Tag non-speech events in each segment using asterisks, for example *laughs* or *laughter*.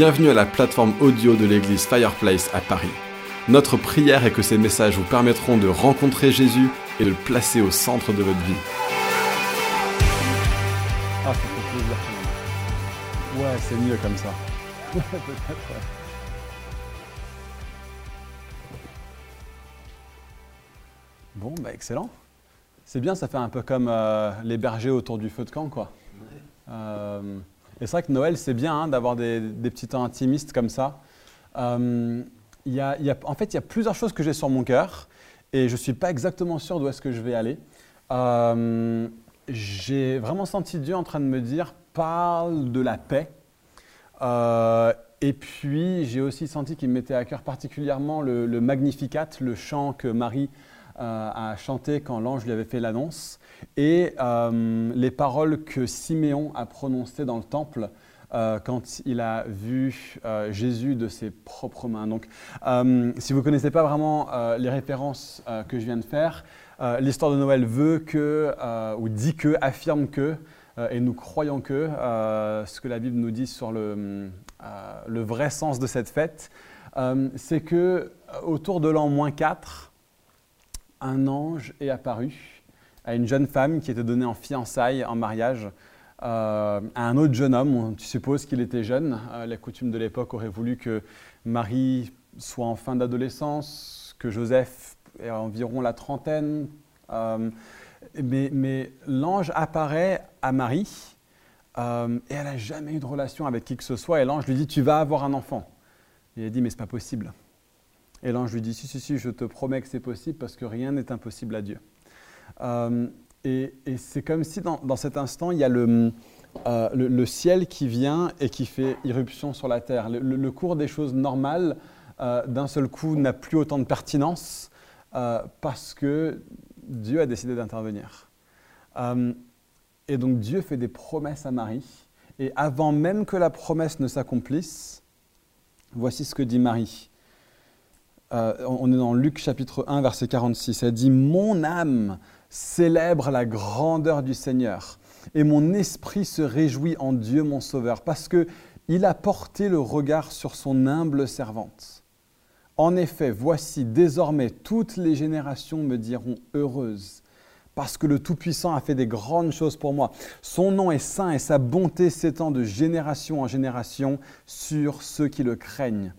Bienvenue à la plateforme audio de l'église Fireplace à Paris. Notre prière est que ces messages vous permettront de rencontrer Jésus et de le placer au centre de votre vie. Ah, ça fait plaisir. Ouais, c'est mieux comme ça. Peut-être, ouais. *laughs* Bon, bah excellent. C'est bien, ça fait un peu comme euh, les bergers autour du feu de camp, quoi. Euh, et c'est vrai que Noël, c'est bien hein, d'avoir des, petits temps intimistes comme ça. Euh, en fait, il y a plusieurs choses que j'ai sur mon cœur et je ne suis pas exactement sûr d'où est-ce que je vais aller. Euh, j'ai vraiment senti Dieu en train de me dire parle de la paix. Euh, et puis, j'ai aussi senti qu'il me mettait à cœur particulièrement le, Magnificat, le chant que Marie a chanté quand l'ange lui avait fait l'annonce, et euh, les paroles que Siméon a prononcées dans le temple euh, quand il a vu euh, Jésus de ses propres mains. Donc, euh, si vous ne connaissez pas vraiment euh, les références euh, que je viens de faire, euh, l'histoire de Noël veut que, euh, ou dit que, affirme que, euh, et nous croyons que, euh, ce que la Bible nous dit sur le, euh, vrai sens de cette fête, euh, c'est que euh, autour de l'an moins 4, un ange est apparu à une jeune femme qui était donnée en fiançailles, en mariage, euh, à un autre jeune homme. Tu supposes qu'il était jeune. Euh, les coutumes de l'époque auraient voulu que Marie soit en fin d'adolescence, que Joseph ait environ la trentaine. Euh, mais mais l'ange apparaît à Marie euh, et elle n'a jamais eu de relation avec qui que ce soit. Et l'ange lui dit Tu vas avoir un enfant. Et elle dit Mais c'est pas possible. Et l'ange lui dit Si, si, si, je te promets que c'est possible parce que rien n'est impossible à Dieu. Euh, et c'est comme si dans, cet instant, il y a le, euh, le, ciel qui vient et qui fait irruption sur la terre. Le, cours des choses normales, euh, d'un seul coup, n'a plus autant de pertinence parce que Dieu a décidé d'intervenir. Et donc Dieu fait des promesses à Marie. Et avant même que la promesse ne s'accomplisse, voici ce que dit Marie. Euh, on est dans Luc chapitre 1, verset 46. Elle dit, Mon âme célèbre la grandeur du Seigneur, et mon esprit se réjouit en Dieu mon Sauveur, parce que il a porté le regard sur son humble servante. En effet, voici, désormais toutes les générations me diront heureuse, parce que le Tout-Puissant a fait des grandes choses pour moi. Son nom est saint et sa bonté s'étend de génération en génération sur ceux qui le craignent.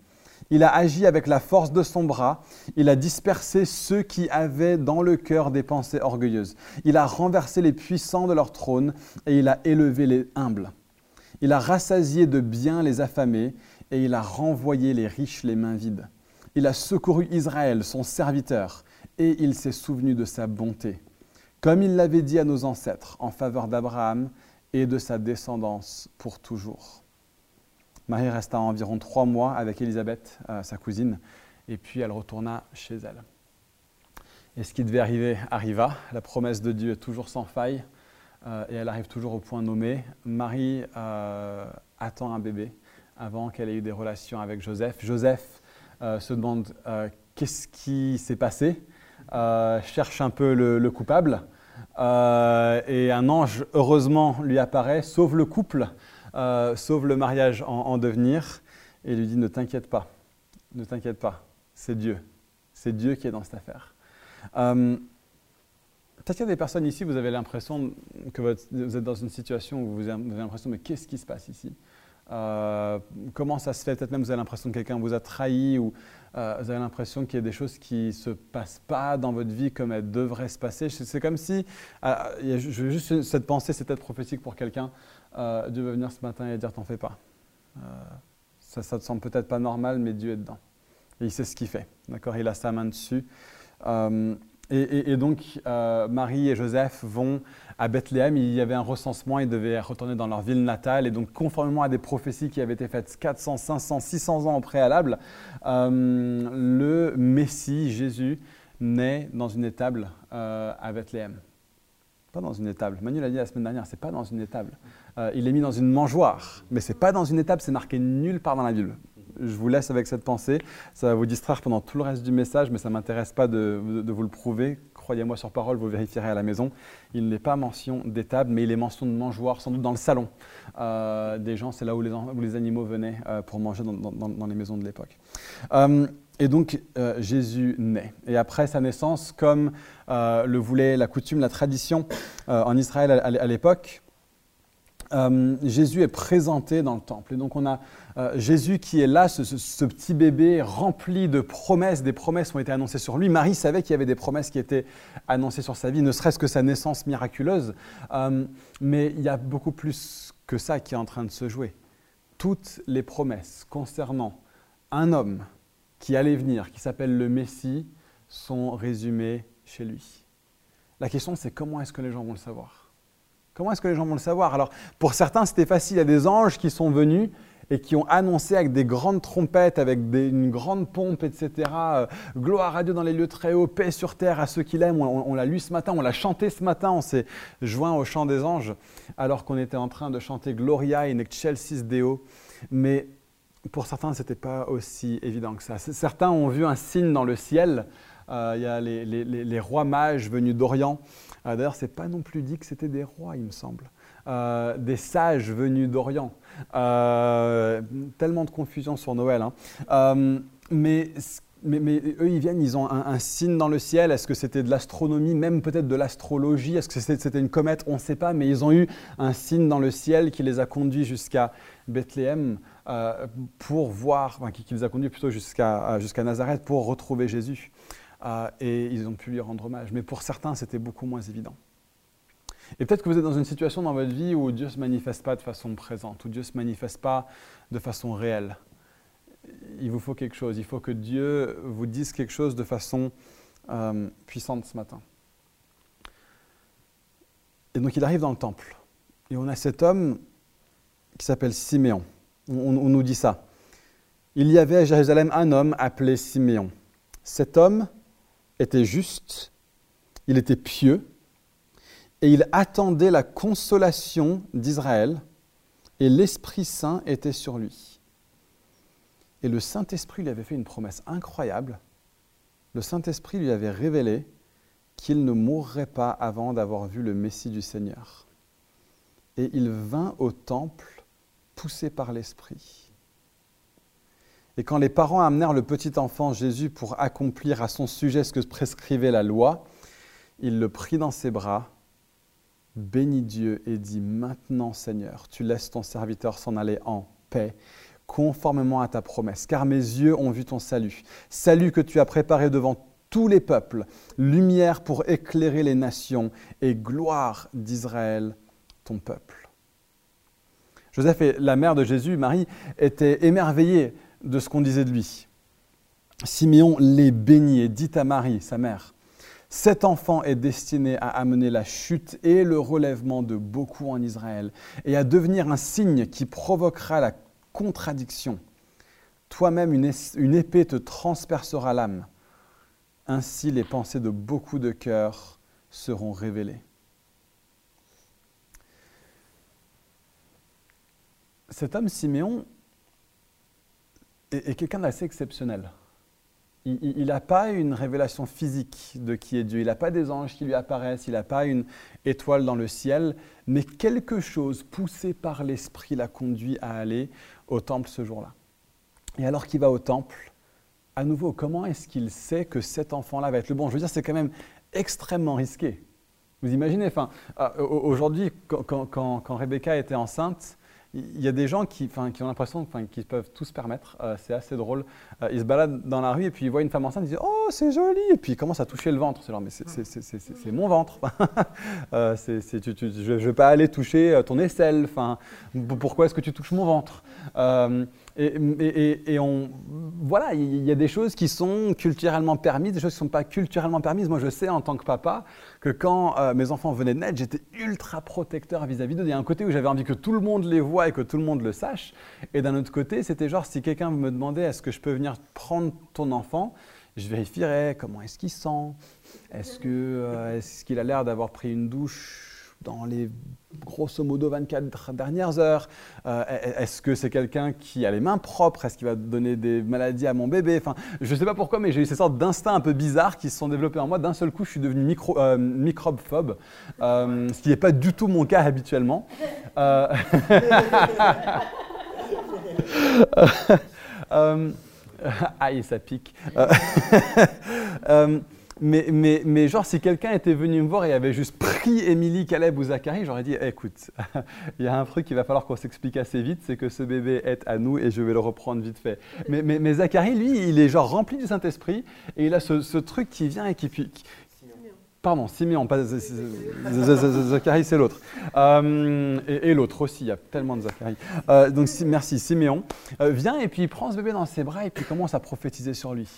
Il a agi avec la force de son bras, il a dispersé ceux qui avaient dans le cœur des pensées orgueilleuses. Il a renversé les puissants de leur trône et il a élevé les humbles. Il a rassasié de bien les affamés et il a renvoyé les riches les mains vides. Il a secouru Israël, son serviteur, et il s'est souvenu de sa bonté, comme il l'avait dit à nos ancêtres, en faveur d'Abraham et de sa descendance pour toujours. Marie resta environ trois mois avec Élisabeth, euh, sa cousine, et puis elle retourna chez elle. Et ce qui devait arriver arriva. La promesse de Dieu est toujours sans faille euh, et elle arrive toujours au point nommé. Marie euh, attend un bébé avant qu'elle ait eu des relations avec Joseph. Joseph se demande qu'est-ce qui s'est passé, cherche un peu le, le coupable. Et un ange, heureusement, lui apparaît, sauve le couple, euh, sauve le mariage en, en devenir, et lui dit Ne t'inquiète pas, ne t'inquiète pas, c'est Dieu. C'est Dieu qui est dans cette affaire. Euh, Peut-être qu'il y a des personnes ici, vous avez l'impression que vous êtes dans une situation où vous avez l'impression Mais qu'est-ce qui se passe ici? Euh, Comment ça se fait? Peut-être même vous avez l'impression que quelqu'un vous a trahi ou euh, vous avez l'impression qu'il y a des choses qui ne se passent pas dans votre vie comme elles devraient se passer. C'est comme si, juste cette pensée, c'est peut-être prophétique pour quelqu'un. Euh, Dieu va venir ce matin et dire T'en fais pas. Euh, ça, ça te semble peut-être pas normal, mais Dieu est dedans. Et il sait ce qu'il fait. D'accord? Il a sa main dessus. Euh, et, et- donc, Marie et Joseph vont à Bethléem. Il y avait un recensement. Ils devaient retourner dans leur ville natale. Et donc, conformément à des prophéties qui avaient été faites 400, 500, 600 ans au préalable, le Messie, Jésus, naît dans une étable à Bethléem. Pas dans une étable. Manu l'a dit la semaine dernière, c'est pas dans une étable. Euh, il est mis dans une mangeoire, mais c'est pas dans une étable, c'est marqué nulle part dans la Bible. Je vous laisse avec cette pensée. Ça va vous distraire pendant tout le reste du message, mais ça ne m'intéresse pas de, vous le prouver. croyez-moi sur parole, vous vérifierez à la maison, il n'est pas mention d'étable, mais il est mention de mangeoire, sans doute dans le salon euh, des gens, c'est là où les, animaux venaient euh, pour manger dans, les maisons de l'époque. Et donc Jésus naît. Et après sa naissance, comme le voulait la coutume, la tradition en Israël à l'époque, euh, Jésus est présenté dans le temple. Et donc on a euh, Jésus qui est là, ce, petit bébé rempli de promesses. Des promesses ont été annoncées sur lui. Marie savait qu'il y avait des promesses qui étaient annoncées sur sa vie, ne serait-ce que sa naissance miraculeuse. Euh, mais il y a beaucoup plus que ça qui est en train de se jouer. Toutes les promesses concernant un homme qui allait venir, qui s'appelle le Messie, sont résumées chez lui. La question c'est comment est-ce que les gens vont le savoir? Comment est-ce que les gens vont le savoir? Alors, pour certains, c'était facile. Il y a des anges qui sont venus et qui ont annoncé avec des grandes trompettes, avec une grande pompe, etc. Euh, gloire à Dieu dans les lieux très hauts, paix sur terre à ceux qui l'aiment. On, l'a lu ce matin, on l'a chanté ce matin, on s'est joint au chant des anges, alors qu'on était en train de chanter Gloria in excelsis Deo. Mais pour certains, ce n'était pas aussi évident que ça. Certains ont vu un signe dans le ciel. Euh, il y a les rois mages venus d'Orient euh, d'ailleurs, ce n'est pas non plus dit que c'était des rois, il me semble. Euh, des sages venus d'Orient. Tellement de confusion sur Noël. Hein. mais, eux, ils viennent, ils ont un, signe dans le ciel. Est-ce que c'était de l'astronomie, même peut-être de l'astrologie? Est-ce que c'était une comète? On ne sait pas, mais ils ont eu un signe dans le ciel qui les a conduits jusqu'à Bethléem pour voir, qui, les a conduits plutôt jusqu'à Nazareth pour retrouver Jésus. Euh, et ils ont pu lui rendre hommage. Mais pour certains, c'était beaucoup moins évident. Et peut-être que vous êtes dans une situation dans votre vie où Dieu ne se manifeste pas de façon présente, où Dieu ne se manifeste pas de façon réelle. Il vous faut quelque chose, il faut que Dieu vous dise quelque chose de façon euh, puissante ce matin. Et donc il arrive dans le temple. Et on a cet homme qui s'appelle Siméon. on nous dit ça. Il y avait à Jérusalem un homme appelé Siméon. Cet homme était juste, il était pieux, et il attendait la consolation d'Israël, et l'Esprit Saint était sur lui. Et le Saint-Esprit lui avait fait une promesse incroyable. Le Saint-Esprit lui avait révélé qu'il ne mourrait pas avant d'avoir vu le Messie du Seigneur. Et il vint au temple poussé par l'Esprit. Et quand les parents amenèrent le petit enfant Jésus pour accomplir à son sujet ce que prescrivait la loi, il le prit dans ses bras, bénit Dieu et dit, Maintenant Seigneur, tu laisses ton serviteur s'en aller en paix, conformément à ta promesse, car mes yeux ont vu ton salut, salut que tu as préparé devant tous les peuples, lumière pour éclairer les nations et gloire d'Israël, ton peuple. Joseph et la mère de Jésus, Marie, étaient émerveillés de ce qu'on disait de lui. Simeon les bénit et dit à Marie, sa mère, cet enfant est destiné à amener la chute et le relèvement de beaucoup en Israël et à devenir un signe qui provoquera la contradiction. Toi-même, une, épée te transpercera l'âme. Ainsi, les pensées de beaucoup de cœurs seront révélées. Cet homme Siméon est, quelqu'un d'assez exceptionnel. Il n'a pas une révélation physique de qui est Dieu, il n'a pas des anges qui lui apparaissent, il n'a pas une étoile dans le ciel, mais quelque chose poussé par l'Esprit l'a conduit à aller au temple ce jour-là. Et alors qu'il va au temple, à nouveau, comment est-ce qu'il sait que cet enfant-là va être le bon? Je veux dire, c'est quand même extrêmement risqué. Vous imaginez, enfin, euh, aujourd'hui, quand, quand Rebecca était enceinte, il y a des gens qui, qui ont l'impression qu'ils peuvent tout se permettre. Euh, c'est assez drôle. Euh, ils se baladent dans la rue et puis ils voient une femme enceinte, ils disent Oh, c'est joli Et puis ils commencent à toucher le ventre. C'est genre, mais c'est mon ventre. *laughs* euh, je ne vais pas aller toucher euh, ton aisselle. pourquoi est-ce que tu touches mon ventre? Et, on, voilà, il y a des choses qui sont culturellement permises, des choses qui ne sont pas culturellement permises. Moi, je sais en tant que papa que quand euh, mes enfants venaient de naître, j'étais ultra protecteur vis-à-vis d'eux. Il y a un côté où j'avais envie que tout le monde les voit et que tout le monde le sache. Et d'un autre côté, c'était genre, si quelqu'un me demandait est-ce que je peux venir prendre ton enfant, je vérifierais comment est-ce qu'il sent, est-ce qu'il euh, est qu'il a l'air d'avoir pris une douche dans les grosso modo 24 dernières heures euh, Est-ce que c'est quelqu'un qui a les mains propres? Est-ce qu'il va donner des maladies à mon bébé? Enfin, Je ne sais pas pourquoi, mais j'ai eu ces sortes d'instincts un peu bizarres qui se sont développés en moi. D'un seul coup, je suis devenu micro, euh, microbephobe, euh, ce qui n'est pas du tout mon cas habituellement. *laughs* *laughs* aïe, ça pique. *laughs* Mais, mais, mais, genre, si quelqu'un était venu me voir et avait juste pris Émilie, Caleb ou Zachary, j'aurais dit écoute, *laughs* il y a un truc qu'il va falloir qu'on s'explique assez vite, c'est que ce bébé est à nous et je vais le reprendre vite fait. Mais, mais lui, il est genre rempli du Saint-Esprit et il a ce, truc qui vient et qui. qui Pardon, Simeon, pas Zachary, c'est l'autre. Euh, et, l'autre aussi, il y a tellement de Zachary. Euh, donc merci, Siméon. Euh, vient et puis il prend ce bébé dans ses bras et puis commence à prophétiser sur lui.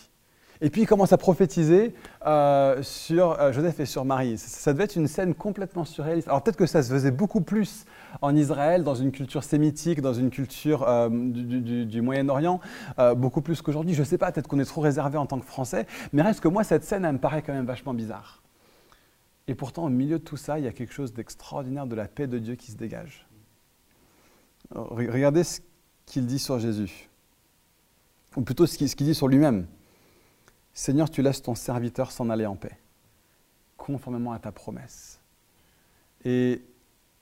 Et puis il commence à prophétiser euh, sur euh, Joseph et sur Marie. Ça, devait être une scène complètement surréaliste. Alors peut-être que ça se faisait beaucoup plus en Israël, dans une culture sémitique, dans une culture euh, du, Moyen-Orient, beaucoup plus qu'aujourd'hui. Je ne sais pas, peut-être qu'on est trop réservé en tant que Français, mais reste que moi, cette scène, elle me paraît quand même vachement bizarre. Et pourtant, au milieu de tout ça, il y a quelque chose d'extraordinaire de la paix de Dieu qui se dégage. Regardez ce qu'il dit sur Jésus, ou plutôt ce qu'il dit sur lui-même. Seigneur, tu laisses ton serviteur s'en aller en paix, conformément à ta promesse. Et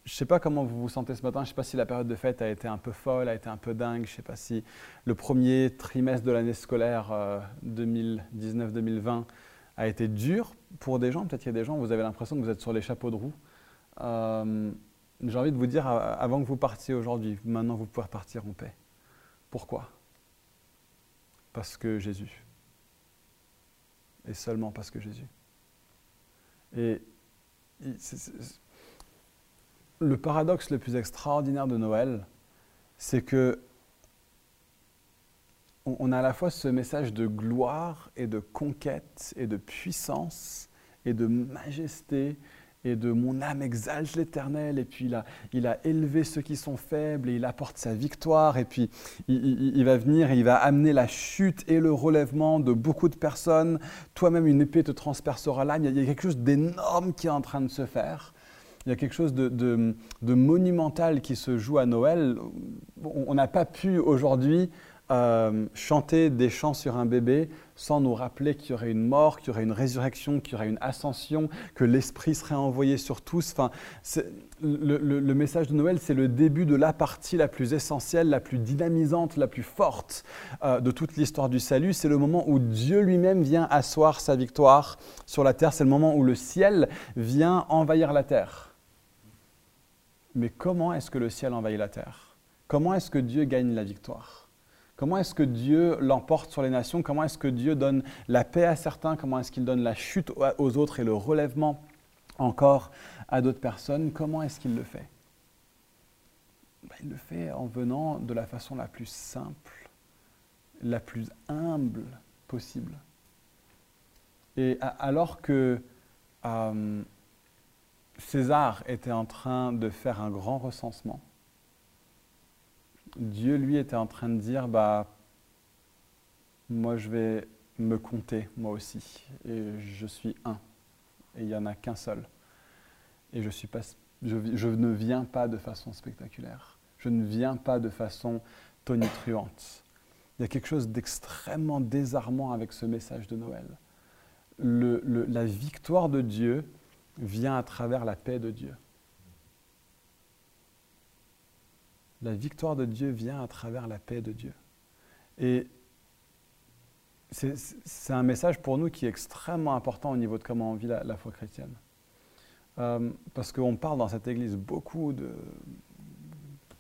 je ne sais pas comment vous vous sentez ce matin, je ne sais pas si la période de fête a été un peu folle, a été un peu dingue, je ne sais pas si le premier trimestre de l'année scolaire 2019-2020 euh, a été dur pour des gens. Peut-être qu'il y a des gens, vous avez l'impression que vous êtes sur les chapeaux de roue. Euh, j'ai envie de vous dire, avant que vous partiez aujourd'hui, maintenant vous pouvez partir en paix. Pourquoi? Parce que Jésus et seulement parce que Jésus. Et le paradoxe le plus extraordinaire de Noël, c'est que on a à la fois ce message de gloire et de conquête et de puissance et de majesté et de mon âme exalte l'Éternel, et puis il a, il a élevé ceux qui sont faibles, et il apporte sa victoire, et puis il, va venir et il va amener la chute et le relèvement de beaucoup de personnes. Toi-même, une épée te transpercera l'âme. Il y a quelque chose d'énorme qui est en train de se faire. Il y a quelque chose de, de monumental qui se joue à Noël. On n'a pas pu aujourd'hui euh, chanter des chants sur un bébé sans nous rappeler qu'il y aurait une mort, qu'il y aurait une résurrection, qu'il y aurait une ascension, que l'Esprit serait envoyé sur tous. Enfin, le, message de Noël, c'est le début de la partie la plus essentielle, la plus dynamisante, la plus forte euh, de toute l'histoire du salut. C'est le moment où Dieu lui-même vient asseoir sa victoire sur la terre. C'est le moment où le ciel vient envahir la terre. Mais comment est-ce que le ciel envahit la terre? Comment est-ce que Dieu gagne la victoire? Comment est-ce que Dieu l'emporte sur les nations? Comment est-ce que Dieu donne la paix à certains? Comment est-ce qu'il donne la chute aux autres et le relèvement encore à d'autres personnes? Comment est-ce qu'il le fait? Ben, Il le fait en venant de la façon la plus simple, la plus humble possible. Et alors que euh, César était en train de faire un grand recensement, Dieu, lui, était en train de dire, bah, moi, je vais me compter, moi aussi. Et je suis un. Et il n'y en a qu'un seul. Et je, ne viens pas de façon spectaculaire. Je ne viens pas de façon tonitruante. Il y a quelque chose d'extrêmement désarmant avec ce message de Noël. la victoire de Dieu vient à travers la paix de Dieu. La victoire de Dieu vient à travers la paix de Dieu. Et c'est un message pour nous qui est extrêmement important au niveau de comment on vit la, foi chrétienne. Euh, parce qu'on parle dans cette église beaucoup de,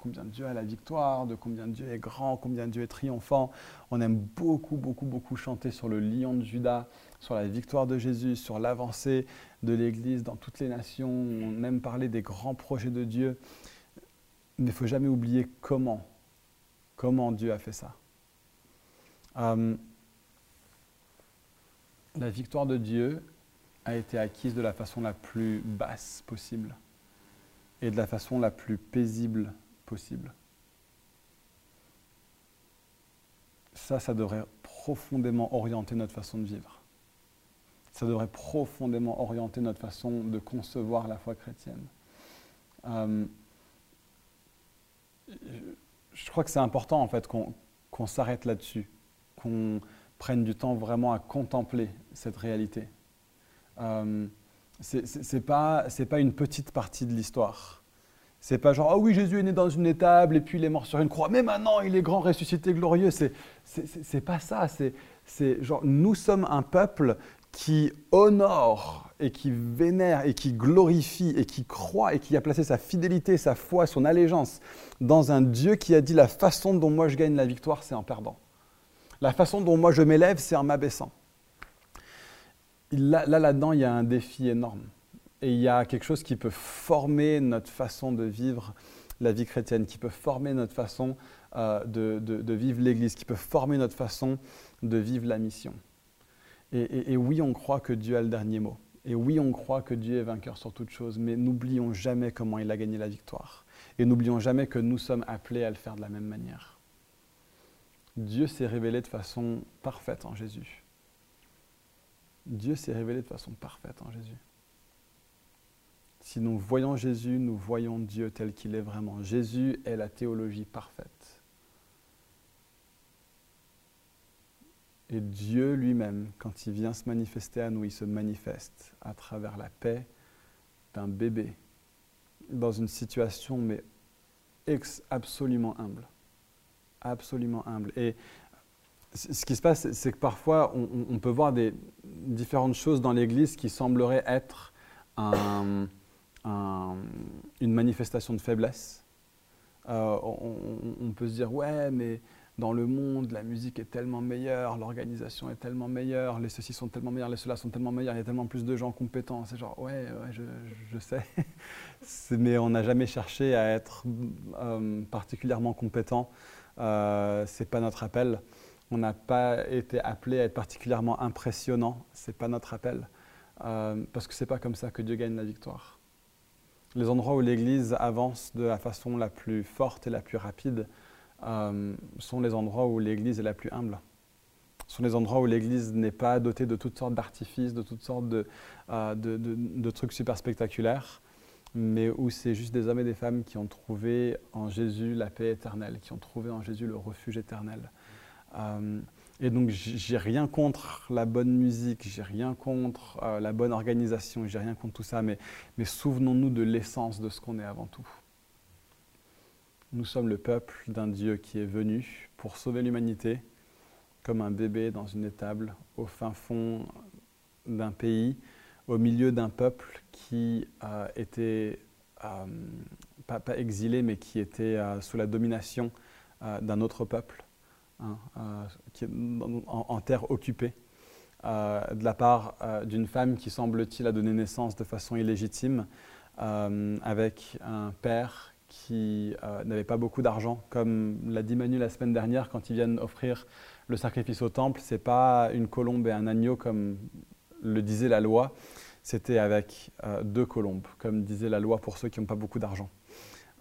combien Dieu a la victoire, de combien Dieu est grand, combien Dieu est triomphant. On aime beaucoup, beaucoup, beaucoup chanter sur le lion de Judas, sur la victoire de Jésus, sur l'avancée de l'Église dans toutes les nations. On aime parler des grands projets de Dieu. Il ne faut jamais oublier comment, comment Dieu a fait ça. Euh, la victoire de Dieu a été acquise de la façon la plus basse possible et de la façon la plus paisible possible. Ça, ça devrait profondément orienter notre façon de vivre. Ça devrait profondément orienter notre façon de concevoir la foi chrétienne. Euh, je crois que c'est important en fait qu'on s'arrête là-dessus, qu'on prenne du temps vraiment à contempler cette réalité. Euh, c'est pas, pas une petite partie de l'histoire. C'est pas genre, ah oui, Jésus est né dans une étable et puis il est mort sur une croix, mais maintenant il est grand, ressuscité, glorieux. C'est pas ça. C'est genre, nous sommes un peuple qui honore et qui vénère et qui glorifie et qui croit et qui a placé sa fidélité, sa foi, son allégeance dans un Dieu qui a dit la façon dont moi je gagne la victoire, c'est en perdant. La façon dont moi je m'élève, c'est en m'abaissant. Là, là-dedans, il y a un défi énorme. Et il y a quelque chose qui peut former notre façon de vivre la vie chrétienne, qui peut former notre façon euh, de, vivre l'Église, qui peut former notre façon de vivre la mission. Et, oui, on croit que Dieu a le dernier mot. Et oui, on croit que Dieu est vainqueur sur toute chose, mais n'oublions jamais comment il a gagné la victoire. Et n'oublions jamais que nous sommes appelés à le faire de la même manière. Dieu s'est révélé de façon parfaite en Jésus. Dieu s'est révélé de façon parfaite en Jésus. Si nous voyons Jésus, nous voyons Dieu tel qu'il est vraiment. Jésus est la théologie parfaite. Et Dieu lui-même, quand il vient se manifester à nous, il se manifeste à travers la paix d'un bébé dans une situation mais absolument humble. Absolument humble. Et ce qui se passe, c'est que parfois, on, peut voir des différentes choses dans l'Église qui sembleraient être une manifestation de faiblesse. Euh, on, peut se dire, ouais, mais dans le monde, la musique est tellement meilleure, l'organisation est tellement meilleure, les ceci sont tellement meilleurs, les cela sont tellement meilleurs, il y a tellement plus de gens compétents. C'est genre, ouais, je, sais. *laughs* Mais on n'a jamais cherché à être euh, particulièrement compétent. Euh, Ce n'est pas notre appel. On n'a pas été appelé à être particulièrement impressionnant. Ce n'est pas notre appel. Euh, parce que ce n'est pas comme ça que Dieu gagne la victoire. Les endroits où l'Église avance de la façon la plus forte et la plus rapide, euh, sont les endroits où l'Église est la plus humble. sont les endroits où l'Église n'est pas dotée de toutes sortes d'artifices, de toutes sortes de, euh, de, trucs super spectaculaires, mais où c'est juste des hommes et des femmes qui ont trouvé en Jésus la paix éternelle, qui ont trouvé en Jésus le refuge éternel. Euh, et donc, j'ai rien contre la bonne musique, j'ai rien contre la bonne organisation, j'ai rien contre tout ça, mais souvenons-nous de l'essence de ce qu'on est avant tout. Nous sommes le peuple d'un Dieu qui est venu pour sauver l'humanité, comme un bébé dans une étable, au fin fond d'un pays, au milieu d'un peuple qui euh, était, euh, pas, exilé, mais qui était euh, sous la domination d'un autre peuple, hein, est en, terre occupée, de la part d'une femme qui, semble-t-il, a donné naissance de façon illégitime, avec un père qui euh, n'avaient pas beaucoup d'argent. Comme l'a dit Manu la semaine dernière, quand ils viennent offrir le sacrifice au temple, ce n'est pas une colombe et un agneau comme le disait la loi, c'était avec euh, deux colombes, comme disait la loi pour ceux qui n'ont pas beaucoup d'argent.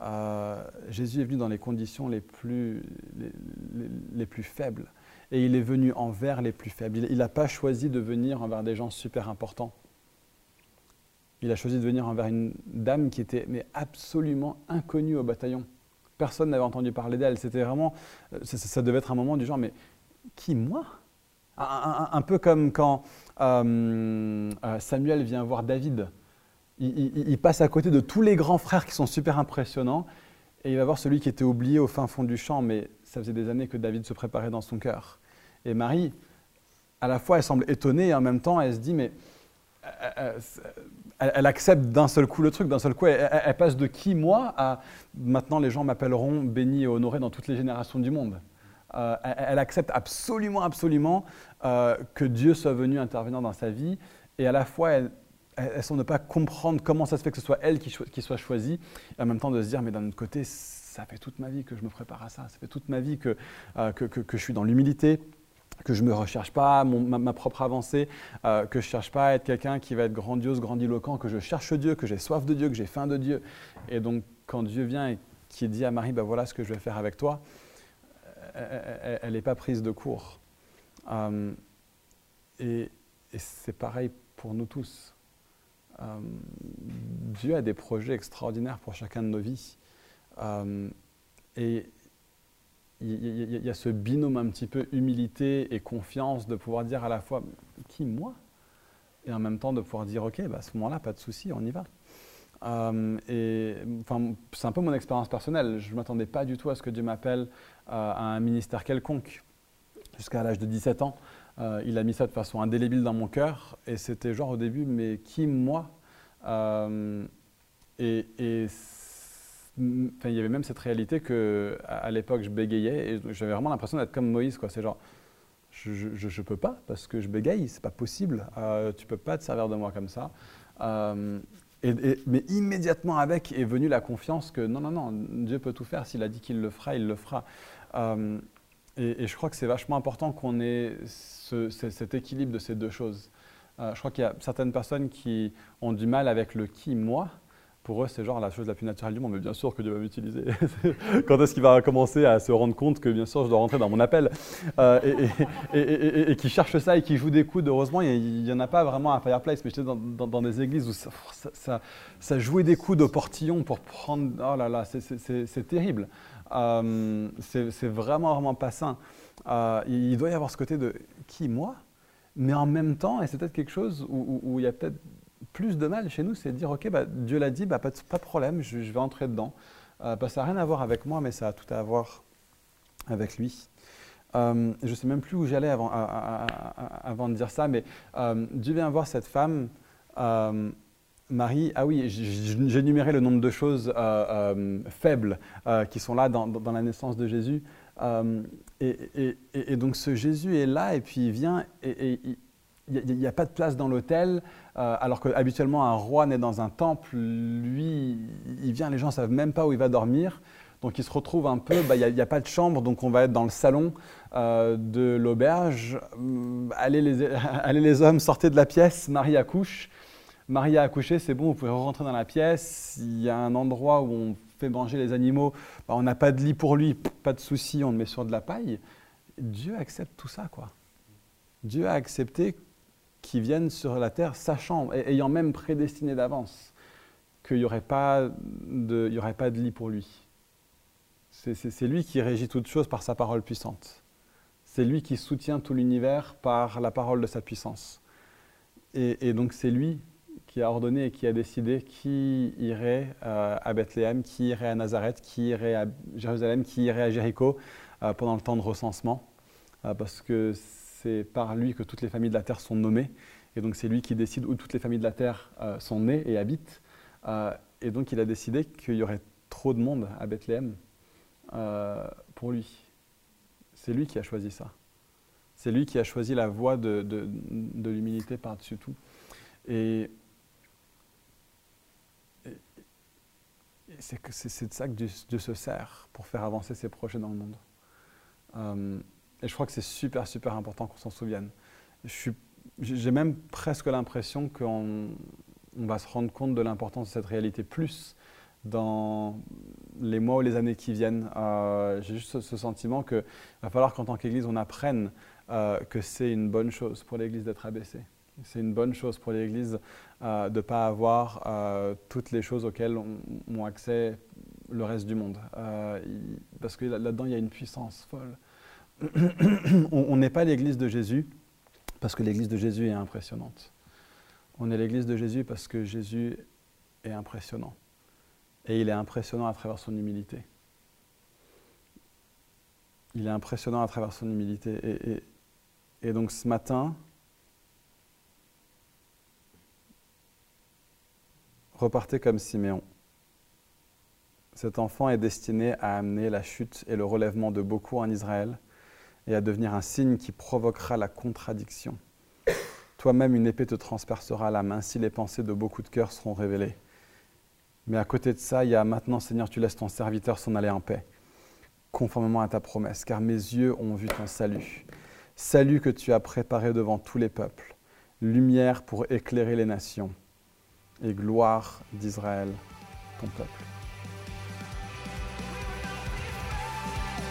Euh, Jésus est venu dans les conditions les plus, les, plus faibles. Et il est venu envers les plus faibles. Il n'a pas choisi de venir envers des gens super importants il a choisi de venir envers une dame qui était mais absolument inconnue au bataillon. Personne n'avait entendu parler d'elle. C'était vraiment, euh, ça, devait être un moment du genre, mais qui moi? Un, peu comme quand euh, euh, Samuel vient voir David. Il, passe à côté de tous les grands frères qui sont super impressionnants et il va voir celui qui était oublié au fin fond du champ, mais ça faisait des années que David se préparait dans son cœur. Et Marie, à la fois, elle semble étonnée et en même temps, elle se dit, mais elle, accepte d'un seul coup le truc, d'un seul coup, elle, passe de qui, moi, à maintenant les gens m'appelleront béni et honoré dans toutes les générations du monde. Euh, elle, accepte absolument, absolument euh, que Dieu soit venu intervenir dans sa vie, et à la fois, elle, elle, semble ne pas comprendre comment ça se fait que ce soit elle qui, soit choisie, et en même temps de se dire, mais d'un autre côté, ça fait toute ma vie que je me prépare à ça, ça fait toute ma vie que, euh, que, que je suis dans l'humilité, que je ne me recherche pas ma, propre avancée, euh, que je ne cherche pas à être quelqu'un qui va être grandiose, grandiloquent, que je cherche Dieu, que j'ai soif de Dieu, que j'ai faim de Dieu. Et donc, quand Dieu vient et qui dit à Marie, ben voilà ce que je vais faire avec toi, elle n'est pas prise de court. Euh, et, c'est pareil pour nous tous. Dieu a des projets extraordinaires pour chacun de nos vies. et il y, a ce binôme un petit peu humilité et confiance de pouvoir dire à la fois qui moi? Et en même temps de pouvoir dire ok bah à ce moment-là pas de souci on y va. Euh, et enfin c'est un peu mon expérience personnelle. Je ne m'attendais pas du tout à ce que Dieu m'appelle euh, à un ministère quelconque. Jusqu'à l'âge de 17 ans euh, il a mis ça de façon indélébile dans mon cœur. Et c'était genre au début mais qui moi? Et, il y avait même cette réalité que à, l'époque je bégayais et j'avais vraiment l'impression d'être comme Moïse quoi. C'est genre je, je, peux pas parce que je bégaye c'est pas possible. Euh, tu peux pas te servir de moi comme ça. Euh, et, mais immédiatement avec est venue la confiance que non non non Dieu peut tout faire. S'il a dit qu'il le fera il le fera. Euh, et, je crois que c'est vachement important qu'on ait cet équilibre de ces deux choses. Euh, je crois qu'il y a certaines personnes qui ont du mal avec le qui moi pour eux, c'est genre la chose la plus naturelle du monde, mais bien sûr que Dieu va m'utiliser. *laughs* Quand est-ce qu'il va commencer à se rendre compte que bien sûr je dois rentrer dans mon appel euh, et, qui cherche ça et qui joue des coups, heureusement, il n'y en a pas vraiment à Fireplace, mais j'étais dans, des églises où ça, jouait des coups de portillon pour prendre. Oh là là, c'est terrible. Euh, c'est vraiment, vraiment pas sain. Euh, il doit y avoir ce côté de qui, moi? Mais en même temps, et c'est peut-être quelque chose où il y a peut-être plus de mal chez nous, c'est de dire, OK, bah, Dieu l'a dit, bah, pas, de, problème, je, vais entrer dedans. Euh, bah, ça n'a rien à voir avec moi, mais ça a tout à voir avec lui. Euh, je ne sais même plus où j'allais avant, de dire ça, mais euh, Dieu vient voir cette femme, Marie. Ah oui, j'ai numéré le nombre de choses faibles qui sont là dans, la naissance de Jésus. Et, donc ce Jésus est là, et puis il vient, et, il n'y a, pas de place dans l'hôtel, euh, alors qu'habituellement un roi naît dans un temple, lui, il vient, les gens ne savent même pas où il va dormir. Donc il se retrouve un peu, bah, il n'y a, pas de chambre, donc on va être dans le salon euh, de l'auberge. Euh, allez les, *laughs* allez les hommes, sortez de la pièce, Marie accouche. Marie a accouché, c'est bon, vous pouvez rentrer dans la pièce. Il y a un endroit où on fait manger les animaux. Bah, on n'a pas de lit pour lui, pas de souci, on le met sur de la paille. Dieu accepte tout ça, quoi. Dieu a accepté qui viennent sur la terre, sachant, et ayant même prédestiné d'avance qu'il n'y aurait, pas de, lit pour lui. C'est lui qui régit toutes choses par sa parole puissante. C'est lui qui soutient tout l'univers par la parole de sa puissance. Et, donc c'est lui qui a ordonné et qui a décidé qui irait euh, à Bethléem, qui irait à Nazareth, qui irait à Jérusalem, qui irait à Jéricho euh, pendant le temps de recensement. Euh, parce que c'est par lui que toutes les familles de la terre sont nommées. Et donc c'est lui qui décide où toutes les familles de la terre euh, sont nées et habitent. Euh, et donc il a décidé qu'il y aurait trop de monde à Bethléem euh, pour lui. C'est lui qui a choisi ça. C'est lui qui a choisi la voie de, de, l'humilité par-dessus tout. Et, c'est de ça que Dieu, se sert pour faire avancer ses projets dans le monde. Et je crois que c'est super, super important qu'on s'en souvienne. J'ai même presque l'impression qu'on on va se rendre compte de l'importance de cette réalité plus dans les mois ou les années qui viennent. Euh, j'ai juste ce, sentiment qu'il va falloir qu'en tant qu'Église, on apprenne euh, que c'est une bonne chose pour l'Église d'être abaissée. C'est une bonne chose pour l'Église euh, de ne pas avoir toutes les choses auxquelles ont accès le reste du monde. parce que là-dedans, il y a une puissance folle. On n'est pas l'église de Jésus parce que l'église de Jésus est impressionnante. On est l'église de Jésus parce que Jésus est impressionnant. Et il est impressionnant à travers son humilité. Il est impressionnant à travers son humilité. Et, donc ce matin, repartez comme Siméon. Cet enfant est destiné à amener la chute et le relèvement de beaucoup en Israël et à devenir un signe qui provoquera la contradiction. Toi-même, une épée te transpercera la main si les pensées de beaucoup de cœurs seront révélées. Mais à côté de ça, il y a maintenant, Seigneur, tu laisses ton serviteur s'en aller en paix, conformément à ta promesse, car mes yeux ont vu ton salut. Salut que tu as préparé devant tous les peuples, lumière pour éclairer les nations, et gloire d'Israël, ton peuple.